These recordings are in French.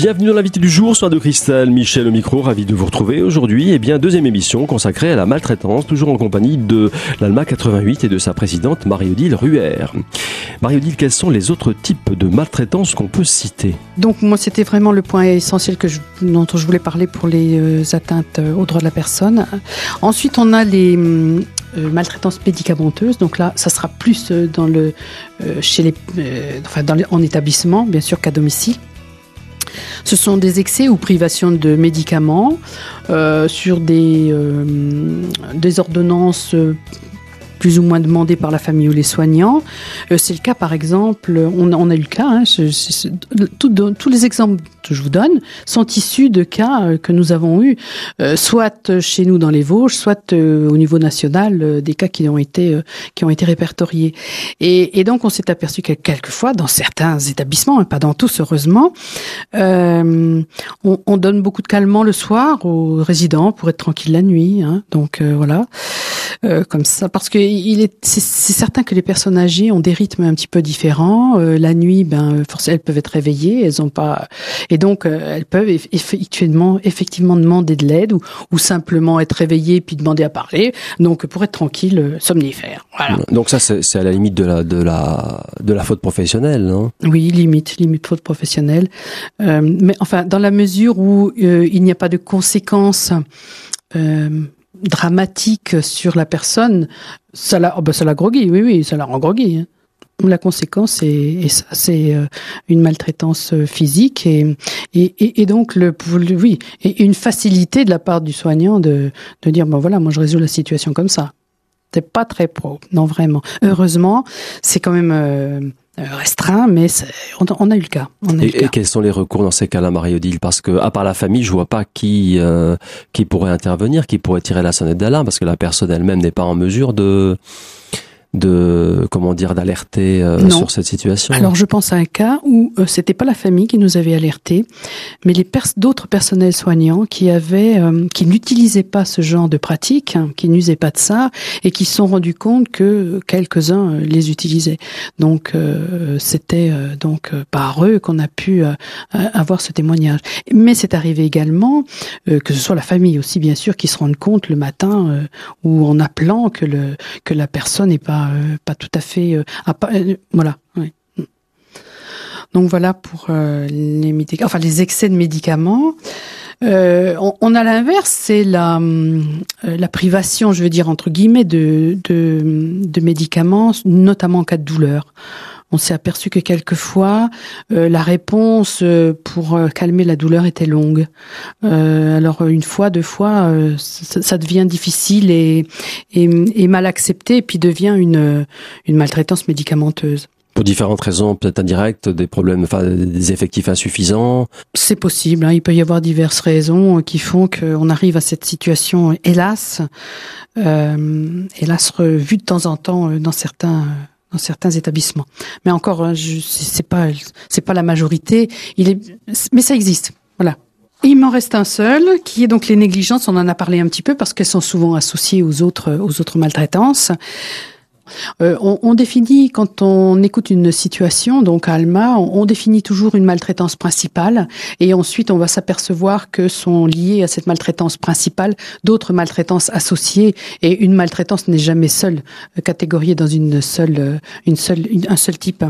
Bienvenue dans l'invité du jour, soin de Cristal, Michel au micro, ravi de vous retrouver aujourd'hui. Bien, deuxième émission consacrée à la maltraitance, toujours en compagnie de l'ALMA 88 et de sa présidente Marie-Odile Ruher. Marie-Odile, quels sont les autres types de maltraitance qu'on peut citer? Donc, moi, c'était vraiment le point essentiel que dont je voulais parler pour les euh, atteintes aux droits de la personne. Ensuite, on a les euh, maltraitances médicamenteuses. Donc là, ça sera plus euh, dans le, chez les, en établissement, bien sûr, qu'à domicile. Ce sont des excès ou privations de médicaments euh, sur des, euh, ordonnances euh, plus ou moins demandées par la famille ou les soignants. c'est le cas, par exemple, on, on a eu le cas, hein, tous les exemples que je vous donne sont issus de cas euh, que nous avons eus, euh, soit chez nous dans les Vosges, soit euh, au niveau national, des cas qui ont été qui ont été répertoriés. Et, et donc on s'est aperçu que quelquefois, dans certains établissements, pas dans tous heureusement, on, on, donne beaucoup de calmants le soir aux résidents pour être tranquille la nuit. Hein, donc voilà. Comme ça, parce que il est, c'est, certain que les personnes âgées ont des rythmes un petit peu différents. la nuit, ben, forcément, elles peuvent être réveillées, elles ont pas, et et donc, euh, elles peuvent effectivement, effectivement demander de l'aide ou, ou, simplement être réveillées puis demander à parler. Donc, pour être tranquille, euh, somnifère. Voilà. Donc ça, c'est à la limite de la de la de la faute professionnelle, non? Oui, limite, limite faute professionnelle. Euh, mais enfin, dans la mesure où euh, il n'y a pas de conséquences. Euh, dramatiques sur la personne, ça la, oh ben ça la oui, oui, ça la rend groggy. Hein. La conséquence est, c'est euh, une maltraitance euh, physique et, et, et donc le, oui, une facilité de la part du soignant de, de dire ben voilà, moi je résous la situation comme ça. C'est pas très pro, non vraiment. Heureusement, c'est quand même euh, restreint, mais on, on, a eu le cas. On a et, et, quels sont les recours dans ces cas-là, Marie-Odile? Parce que à part la famille, je vois pas qui qui pourrait intervenir, qui pourrait tirer la sonnette d'alarme, parce que la personne elle-même n'est pas en mesure de de comment dire d'alerter euh, sur cette situation? Alors je pense à un cas où euh, c'était pas la famille qui nous avait alerté, mais les d'autres personnels soignants qui avaient euh, qui n'utilisaient pas ce genre de pratique, hein, qui n'usaient pas de ça et qui se sont rendus compte que quelques-uns les utilisaient. Donc c'était donc par eux qu'on a pu avoir ce témoignage. Mais c'est arrivé également que ce soit la famille aussi bien sûr qui se rendent compte le matin ou en appelant que le que la personne n'est pas euh, pas, tout à fait. Euh, euh, voilà. Donc voilà pour les médicaments, enfin les excès de médicaments. on, a l'inverse, c'est la, la privation, je veux dire entre guillemets, de, de médicaments, notamment en cas de douleur on s'est aperçu que quelquefois euh, la réponse euh, pour euh, calmer la douleur était longue. alors une fois, deux fois, ça, devient difficile et, et, mal accepté, et puis devient une, une maltraitance médicamenteuse. Pour différentes raisons, peut-être indirectes, des problèmes, enfin des effectifs insuffisants. C'est possible. Hein. il peut y avoir diverses raisons qui font qu'on arrive à cette situation, hélas, hélas revue de temps en temps dans certains dans certains établissements. Mais encore, hein, c'est pas c'est pas la majorité. Il est, mais ça existe. Voilà. Il m'en reste un seul, qui est donc les négligences. On en a parlé un petit peu parce qu'elles sont souvent associées aux autres aux autres maltraitances. Euh, on, on, définit, quand on écoute une situation, donc à Alma, on, définit toujours une maltraitance principale et ensuite on va s'apercevoir que sont liées à cette maltraitance principale d'autres maltraitances associées et une maltraitance n'est jamais seule euh, catégoriée dans une seule, euh, une seule, un seul type.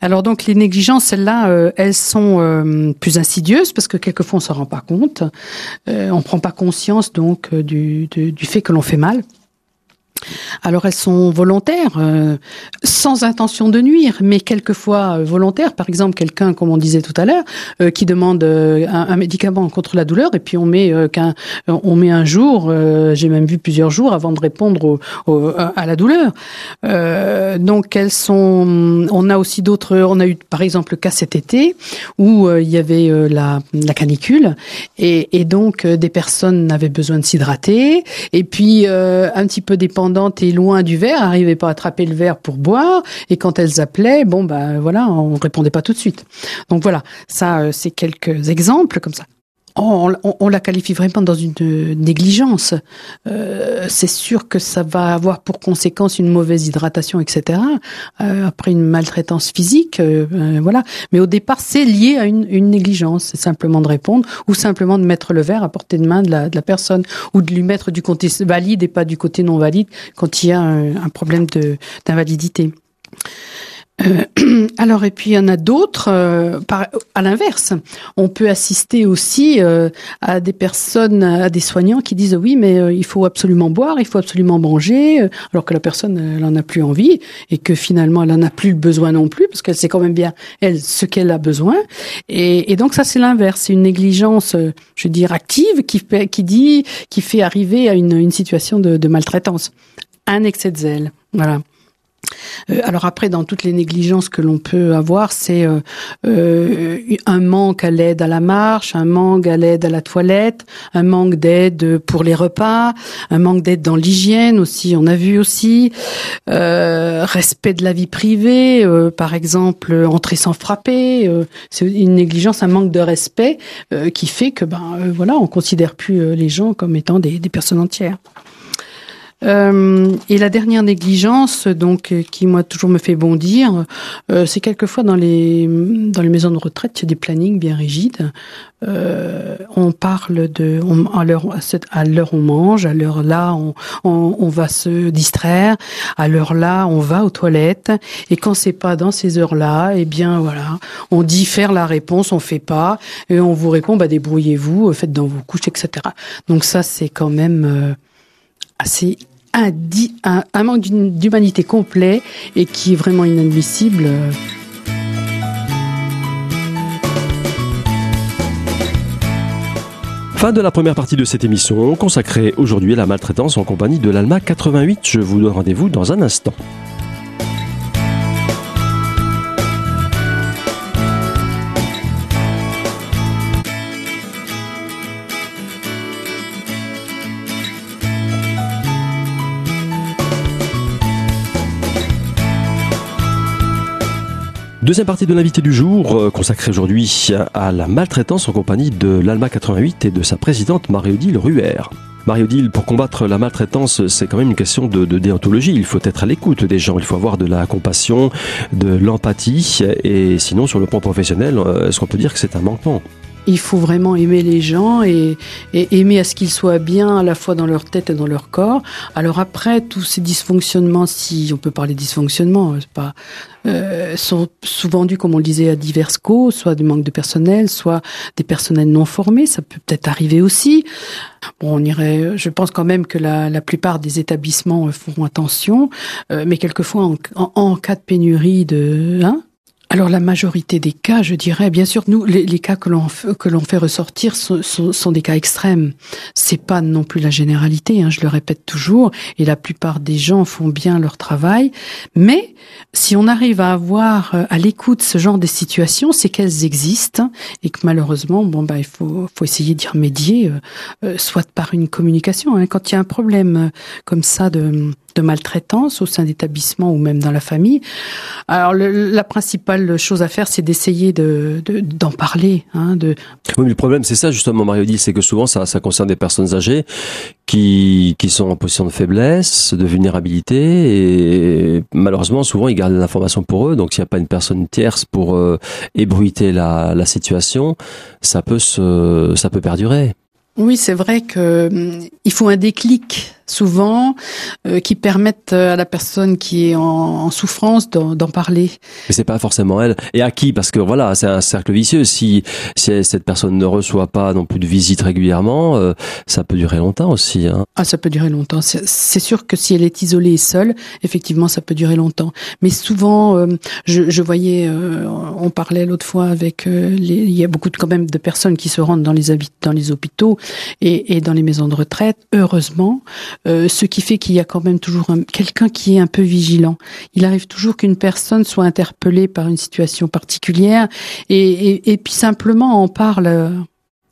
Alors donc les négligences, celles-là, elles sont plus insidieuses parce que quelquefois on s'en rend pas compte, on prend pas conscience donc du, du fait que l'on fait mal. Alors elles sont volontaires, euh, sans intention de nuire, mais quelquefois euh, volontaires. Par exemple, quelqu'un, comme on disait tout à l'heure, euh, qui demande un, médicament contre la douleur, et puis on met qu'un, on met un jour, j'ai même vu plusieurs jours avant de répondre à la douleur. donc elles sont. On a aussi d'autres. On a eu par exemple le cas cet été où il y avait la, la, canicule, et, et donc des personnes avaient besoin de s'hydrater, et puis un petit peu et loin du verre, arrivaient pas à attraper le verre pour boire. Et quand elles appelaient, bon ben voilà, on répondait pas tout de suite. Donc voilà, ça euh, c'est quelques exemples comme ça. On, la qualifie vraiment dans une négligence. Euh, c'est sûr que ça va avoir pour conséquence une mauvaise hydratation, etc. Euh, après une maltraitance physique, euh, voilà. Mais au départ, c'est lié à une, négligence. C'est simplement de répondre ou simplement de mettre le verre à portée de main de la, personne ou de lui mettre du côté valide et pas du côté non valide quand il y a un, un problème d'invalidité. Euh, alors et puis il y en a d'autres euh, à l'inverse. On peut assister aussi euh, à des personnes, à des soignants qui disent oui mais il faut absolument boire, il faut absolument manger, alors que la personne elle en a plus envie et que finalement elle en a plus besoin non plus parce qu'elle sait quand même bien elle ce qu'elle a besoin. Et, et donc ça c'est l'inverse, c'est une négligence, je veux dire active qui qui dit qui fait arriver à une, une situation de, de maltraitance, un excès de zèle, voilà. Euh, alors après, dans toutes les négligences que l'on peut avoir, c'est euh, euh, un manque à l'aide à la marche, un manque à l'aide à la toilette, un manque d'aide pour les repas, un manque d'aide dans l'hygiène aussi, on a vu aussi, respect de la vie privée, par exemple, entrer sans frapper, c'est une négligence, un manque de respect qui fait que ben voilà, on considère plus les gens comme étant des personnes entières. Euh, et la dernière négligence, donc, euh, qui moi toujours me fait bondir, euh, c'est quelquefois dans les dans les maisons de retraite, il y a des plannings bien rigides. Euh, on parle de à l'heure à l'heure on mange, à l'heure là on, on, va se distraire, à l'heure là on va aux toilettes. Et quand c'est pas dans ces heures-là, eh bien voilà, on dit la réponse, on fait pas, et on vous répond bah débrouillez-vous, faites dans vos couches, etc. Donc ça c'est quand même assez un, manque d'humanité complet et qui est vraiment inadmissible. Fin de la première partie de cette émission consacrée aujourd'hui à la maltraitance en compagnie de l'ALMA 88. Je vous donne rendez-vous dans un instant. Deuxième partie de l'invité du jour, euh, consacrée aujourd'hui à la maltraitance en compagnie de l'ALMA 88 et de sa présidente Marie-Odile Ruher. Marie-Odile, pour combattre la maltraitance, c'est quand même une question de, de, déontologie. Il faut être à l'écoute des gens, il faut avoir de la compassion, de l'empathie, et sinon, sur le plan professionnel, euh, est-ce qu'on peut dire que c'est un manquement? Il faut vraiment aimer les gens et, aimer à ce qu'ils soient bien à la fois dans leur tête et dans leur corps. Alors après, tous ces dysfonctionnements, si on peut parler de dysfonctionnement, pas euh, sont souvent dus, comme on le disait, à divers causes, soit du manque de personnel, soit des personnels non formés. Ça peut peut-être arriver aussi. Bon, on irait. Je pense quand même que la, la plupart des établissements feront attention, euh, mais quelquefois en, en, en, cas de pénurie de, hein, alors la majorité des cas, je dirais, bien sûr, nous les, cas que l'on que l'on fait ressortir sont, des cas extrêmes. C'est pas non plus la généralité, hein, je le répète toujours, et la plupart des gens font bien leur travail. Mais si on arrive à avoir euh, à l'écoute ce genre de situations, c'est qu'elles existent et que malheureusement, bon bah il faut faut essayer d'y remédier, euh, euh, soit par une communication. Hein. Quand il y a un problème comme ça de de maltraitance au sein d'établissements ou même dans la famille. Alors la principale chose à faire, c'est d'essayer de, d'en parler. Hein, de... Oui, mais le problème, c'est ça justement, Mario dit, c'est que souvent ça, ça concerne des personnes âgées qui, qui sont en position de faiblesse, de vulnérabilité, et malheureusement, souvent, ils gardent l'information pour eux. Donc, s'il n'y a pas une personne tierce pour euh, ébruiter la, la situation, ça peut se, ça peut perdurer. Oui, c'est vrai que hum, il faut un déclic souvent euh, qui permettent à la personne qui est en, souffrance d'en parler. Mais c'est pas forcément elle. Et à qui? Parce que voilà, c'est un cercle vicieux. Si, si cette personne ne reçoit pas non plus de visite régulièrement, euh, ça peut durer longtemps aussi. Hein. Ah, ça peut durer longtemps. C'est sûr que si elle est isolée et seule, effectivement, ça peut durer longtemps. Mais souvent, euh, je, je, voyais, on parlait l'autre fois avec, les, il y a beaucoup de, quand même de personnes qui se rendent dans les, dans les hôpitaux et, et dans les maisons de retraite. Heureusement, euh, ce qui fait qu'il y a quand même toujours quelqu'un qui est un peu vigilant. Il arrive toujours qu'une personne soit interpellée par une situation particulière et, et, puis simplement on parle.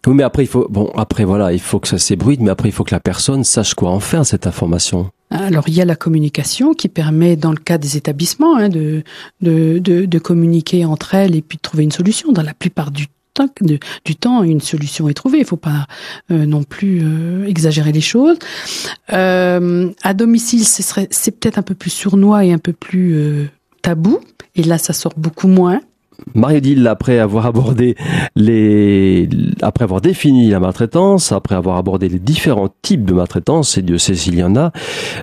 Oui, mais après il faut bon après voilà il faut que ça s'ébruite, mais après il faut que la personne sache quoi en faire cette information. Alors il y a la communication qui permet, dans le cas des établissements, hein, de, de, de, de, communiquer entre elles et puis de trouver une solution. Dans la plupart du du temps, une solution est trouvée. Il faut pas non plus exagérer les choses. à domicile, c'est peut-être un peu plus sournois et un peu plus tabou. Et là, ça sort beaucoup moins. Mario Dill, après avoir abordé les, après avoir défini la maltraitance, après avoir abordé les différents types de maltraitance, et Dieu sait s'il y en a,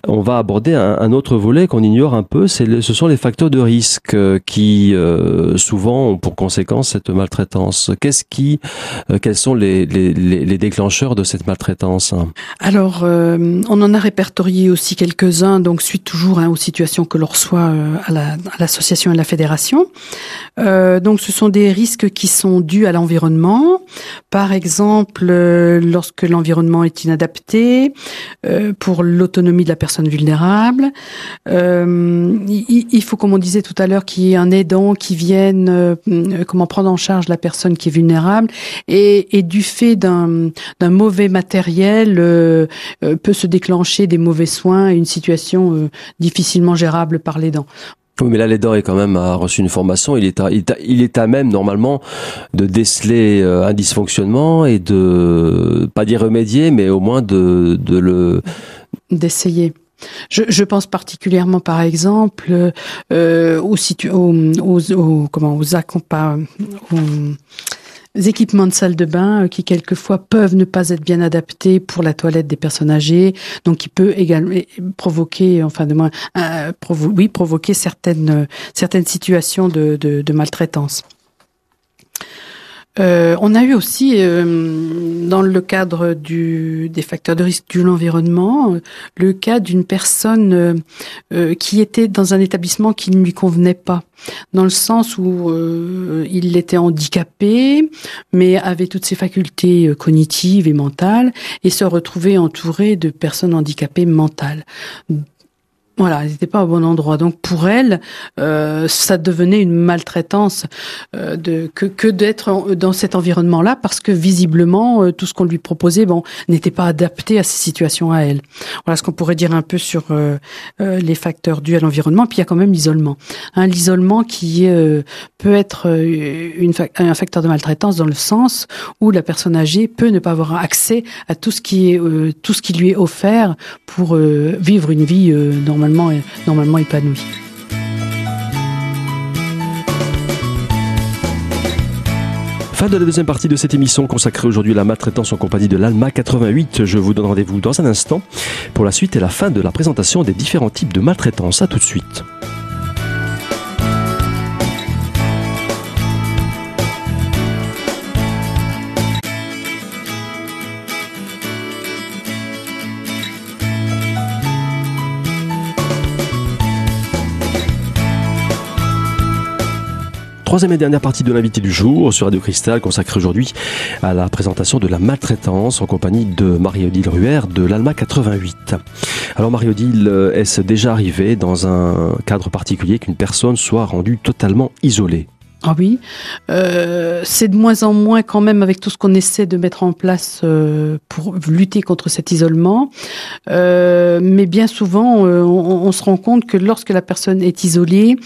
on va aborder un, autre volet qu'on ignore un peu, c'est ce sont les facteurs de risque euh, qui euh, souvent ont pour conséquence cette maltraitance. Qu'est-ce qui, euh, quels sont les, les, déclencheurs de cette maltraitance Alors, on en a répertorié aussi quelques-uns, donc suite toujours hein, aux situations que l'on reçoit à l'association la, et à la fédération. Donc, ce sont des risques qui sont dus à l'environnement. Par exemple, euh, lorsque l'environnement est inadapté, euh, pour l'autonomie de la personne vulnérable. il, faut, comme on disait tout à l'heure, qu'il y ait un aidant qui vienne comment prendre en charge la personne qui est vulnérable. Et, et du fait d'un mauvais matériel, peut se déclencher des mauvais soins et une situation difficilement gérable par l'aidant. Oui, mais là, l'aidant est quand même a reçu une formation. Il est à, il est à, même normalement de déceler euh, un dysfonctionnement et de pas d'y remédier, mais au moins de, de le d'essayer. Je, je, pense particulièrement, par exemple, euh, aux, aux, aux, comment aux, aux équipements de salle de bain euh, qui quelquefois peuvent ne pas être bien adaptés pour la toilette des personnes âgées, donc qui peut également provoquer, enfin de moins, euh, oui, provoquer certaines euh, certaines situations de, maltraitance. Euh, on a eu aussi, euh, dans le cadre du, des facteurs de risque de l'environnement, le cas d'une personne euh, qui était dans un établissement qui ne lui convenait pas, dans le sens où il était handicapé, mais avait toutes ses facultés cognitives et mentales, et se retrouvait entouré de personnes handicapées mentales. Voilà, elle n'était pas au bon endroit. Donc pour elle, euh, ça devenait une maltraitance euh, de que, que d'être dans cet environnement-là parce que visiblement euh, tout ce qu'on lui proposait, bon, n'était pas adapté à ces situations à elle. Voilà ce qu'on pourrait dire un peu sur euh, euh, les facteurs dus à l'environnement. Puis il y a quand même l'isolement. Hein, l'isolement qui peut être une, un facteur de maltraitance dans le sens où la personne âgée peut ne pas avoir accès à tout ce qui est tout ce qui lui est offert pour vivre une vie normale normalement, normalement épanoui. Fin de la deuxième partie de cette émission consacrée aujourd'hui à la maltraitance en compagnie de l'ALMA 88. Je vous donne rendez-vous dans un instant pour la suite et la fin de la présentation des différents types de maltraitance. À tout de suite. Troisième et dernière partie de l'invité du jour sur Radio Cristal consacrée aujourd'hui à la présentation de la maltraitance en compagnie de Marie-Odile Ruher de l'Alma 88. Alors Marie-Odile, est-ce déjà arrivé dans un cadre particulier qu'une personne soit rendue totalement isolée? Ah oui, euh, c'est de moins en moins quand même avec tout ce qu'on essaie de mettre en place euh, pour lutter contre cet isolement. Euh, mais bien souvent, euh, on, se rend compte que lorsque la personne est isolée,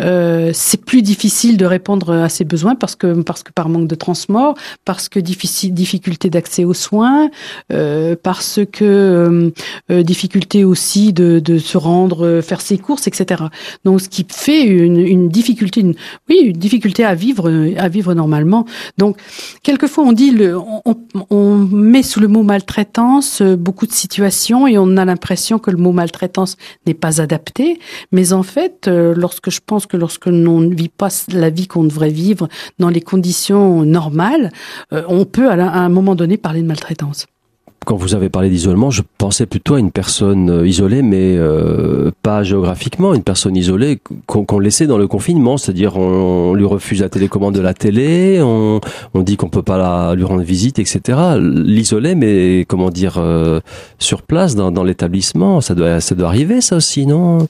euh, c'est plus difficile de répondre à ses besoins parce que parce que par manque de transport, parce que difficile, difficulté d'accès aux soins, euh, parce que difficulté aussi de, de se rendre, faire ses courses, etc. Donc ce qui fait une, une difficulté, une, oui, une difficulté difficulté à vivre, à vivre normalement. Donc, quelquefois, on dit, le, on, on met sous le mot maltraitance euh, beaucoup de situations et on a l'impression que le mot maltraitance n'est pas adapté. Mais en fait, euh, lorsque je pense que lorsque l'on ne vit pas la vie qu'on devrait vivre dans les conditions normales, euh, on peut à un moment donné parler de maltraitance quand vous avez parlé d'isolement, je pensais plutôt à une personne euh, isolée, mais euh, pas géographiquement, une personne isolée qu'on laissait dans le confinement, c'est-à-dire on, lui refuse la télécommande de la télé, on, on dit qu'on peut pas la, lui rendre visite, etc. L'isoler, mais comment dire, euh, sur place dans, dans l'établissement, ça doit, ça doit arriver, ça aussi, non?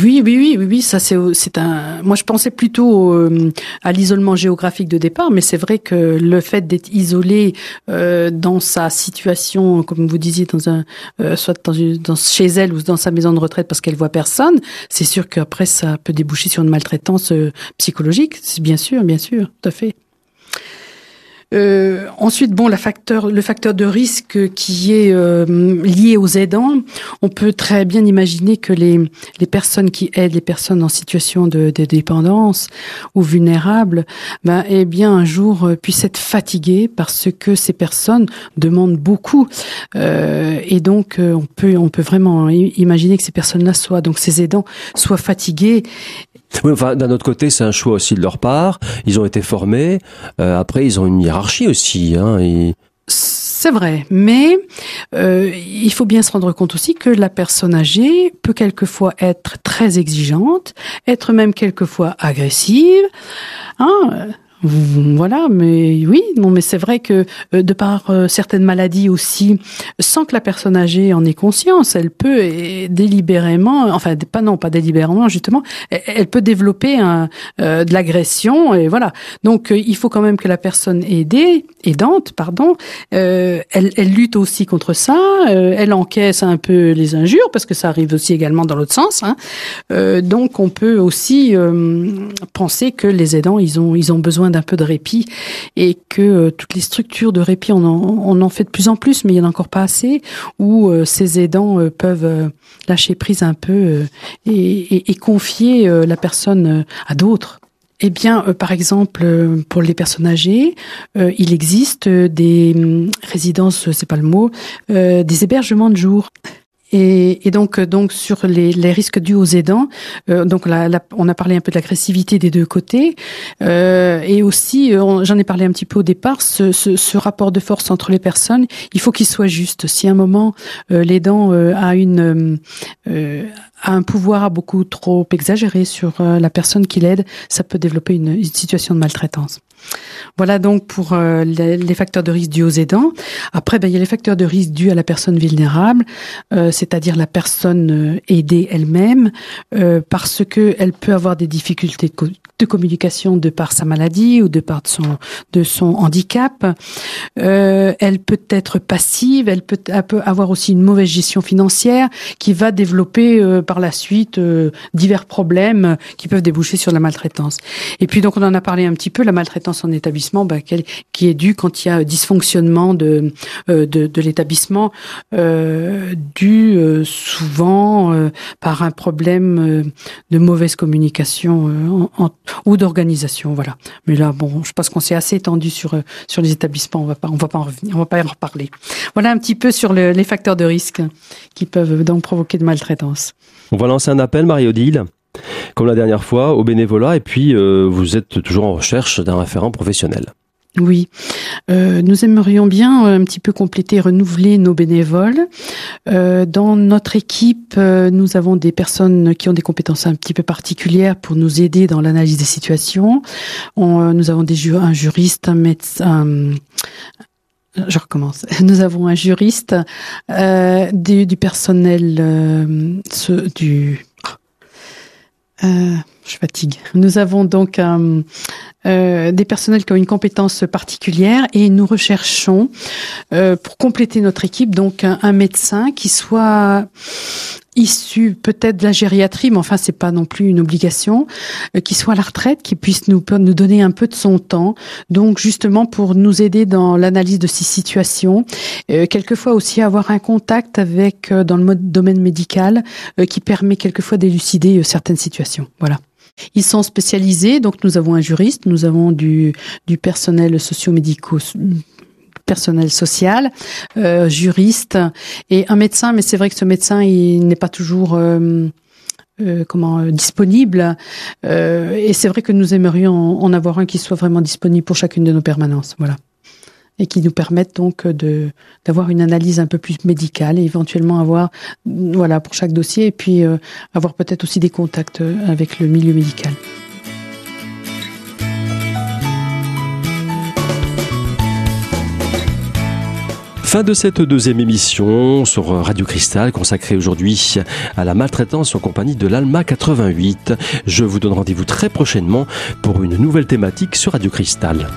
Oui, oui, oui, oui, oui, ça c'est un. Moi, je pensais plutôt euh, à l'isolement géographique de départ, mais c'est vrai que le fait d'être isolé euh, dans sa situation, comme vous disiez, dans un euh, soit dans, une, dans chez elle ou dans sa maison de retraite parce qu'elle voit personne, c'est sûr qu'après ça peut déboucher sur une maltraitance psychologique. C'est bien sûr, bien sûr, tout à fait. Euh, ensuite, bon, le facteur de risque qui est euh, lié aux aidants, on peut très bien imaginer que les, personnes qui aident les personnes en situation de, dépendance ou vulnérables, ben, eh bien, un jour euh, puissent être fatiguées parce que ces personnes demandent beaucoup. Euh, et donc, on peut, on peut vraiment imaginer que ces personnes-là soient, donc ces aidants, soient fatigués oui, enfin, d'un autre côté, c'est un choix aussi de leur part. Ils ont été formés. Euh, après, ils ont une hiérarchie aussi. Hein. C'est vrai, mais euh, il faut bien se rendre compte aussi que la personne âgée peut quelquefois être très exigeante, être même quelquefois agressive. Hein, voilà, mais oui, non, mais c'est vrai que euh, de par euh, certaines maladies aussi, sans que la personne âgée en ait conscience, elle peut délibérément, enfin pas non, pas délibérément justement, elle, peut développer un, euh, de l'agression et voilà. Donc il faut quand même que la personne aidée, aidante, pardon, elle, elle, lutte aussi contre ça, elle encaisse un peu les injures parce que ça arrive aussi également dans l'autre sens. Hein. donc on peut aussi penser que les aidants, ils ont ils ont besoin d'un peu de répit et que euh, toutes les structures de répit, on en, fait de plus en plus, mais il n'y en a encore pas assez, où euh, ces aidants euh, peuvent lâcher prise un peu et, confier la personne à d'autres. Eh bien, par exemple, pour les personnes âgées, il existe des hum, résidences, c'est pas le mot, des hébergements de jour. Et, et, donc, euh, donc sur les, les, risques dus aux aidants, euh, donc là, on a parlé un peu de l'agressivité des deux côtés, euh, et aussi, euh, j'en ai parlé un petit peu au départ, ce, ce, ce, rapport de force entre les personnes, il faut qu'il soit juste. Si à un moment euh, l'aidant a une a un pouvoir beaucoup trop exagéré sur la personne qui l'aide, ça peut développer une, une situation de maltraitance. Voilà donc pour euh, les, facteurs de risque dus aux aidants. Après, ben, il y a les facteurs de risque dus à la personne vulnérable, euh, c'est-à-dire la personne euh, aidée elle-même, parce que elle peut avoir des difficultés de, communication de par sa maladie ou de par son de son handicap. elle peut être passive, elle peut, elle peut, avoir aussi une mauvaise gestion financière qui va développer par la suite divers problèmes qui peuvent déboucher sur la maltraitance. Et puis donc on en a parlé un petit peu, la maltraitance son établissement bah, qui est dû quand il y a dysfonctionnement de, euh, de, de l'établissement, euh, dû euh, souvent euh, par un problème de mauvaise communication ou d'organisation. Voilà. Mais là, bon, je pense qu'on s'est assez étendu sur sur les établissements. On va pas, on va pas en revenir, on va pas en reparler. Voilà un petit peu sur le, les facteurs de risque qui peuvent donc provoquer de maltraitance. On va lancer un appel, Marie-Odile comme la dernière fois, au bénévolat, et puis euh, vous êtes toujours en recherche d'un référent professionnel. Oui, euh, nous aimerions bien euh, un petit peu compléter, renouveler nos bénévoles. dans notre équipe, nous avons des personnes qui ont des compétences un petit peu particulières pour nous aider dans l'analyse des situations. nous avons des un juriste, un médecin. je recommence. Nous avons un juriste, du, du, personnel, du euh, je fatigue. Nous avons donc euh, euh, des personnels qui ont une compétence particulière et nous recherchons euh, pour compléter notre équipe donc un, médecin qui soit issu peut-être de la gériatrie, mais enfin c'est pas non plus une obligation, qui soit à la retraite, qui puisse nous nous donner un peu de son temps, donc justement pour nous aider dans l'analyse de ces situations, quelquefois aussi avoir un contact avec dans le domaine médical qui permet quelquefois d'élucider certaines situations. Voilà. Ils sont spécialisés, donc nous avons un juriste, nous avons du, du personnel socio-médico personnel social, euh, juriste et un médecin. Mais c'est vrai que ce médecin, il n'est pas toujours euh, euh, comment disponible. et c'est vrai que nous aimerions en avoir un qui soit vraiment disponible pour chacune de nos permanences. Voilà et qui nous permettent donc de d'avoir une analyse un peu plus médicale et éventuellement avoir voilà pour chaque dossier et puis euh, avoir peut-être aussi des contacts euh, avec le milieu médical. Fin de cette deuxième émission sur Radio Cristal consacrée aujourd'hui à la maltraitance en compagnie de l'Alma 88. Je vous donne rendez-vous très prochainement pour une nouvelle thématique sur Radio Cristal.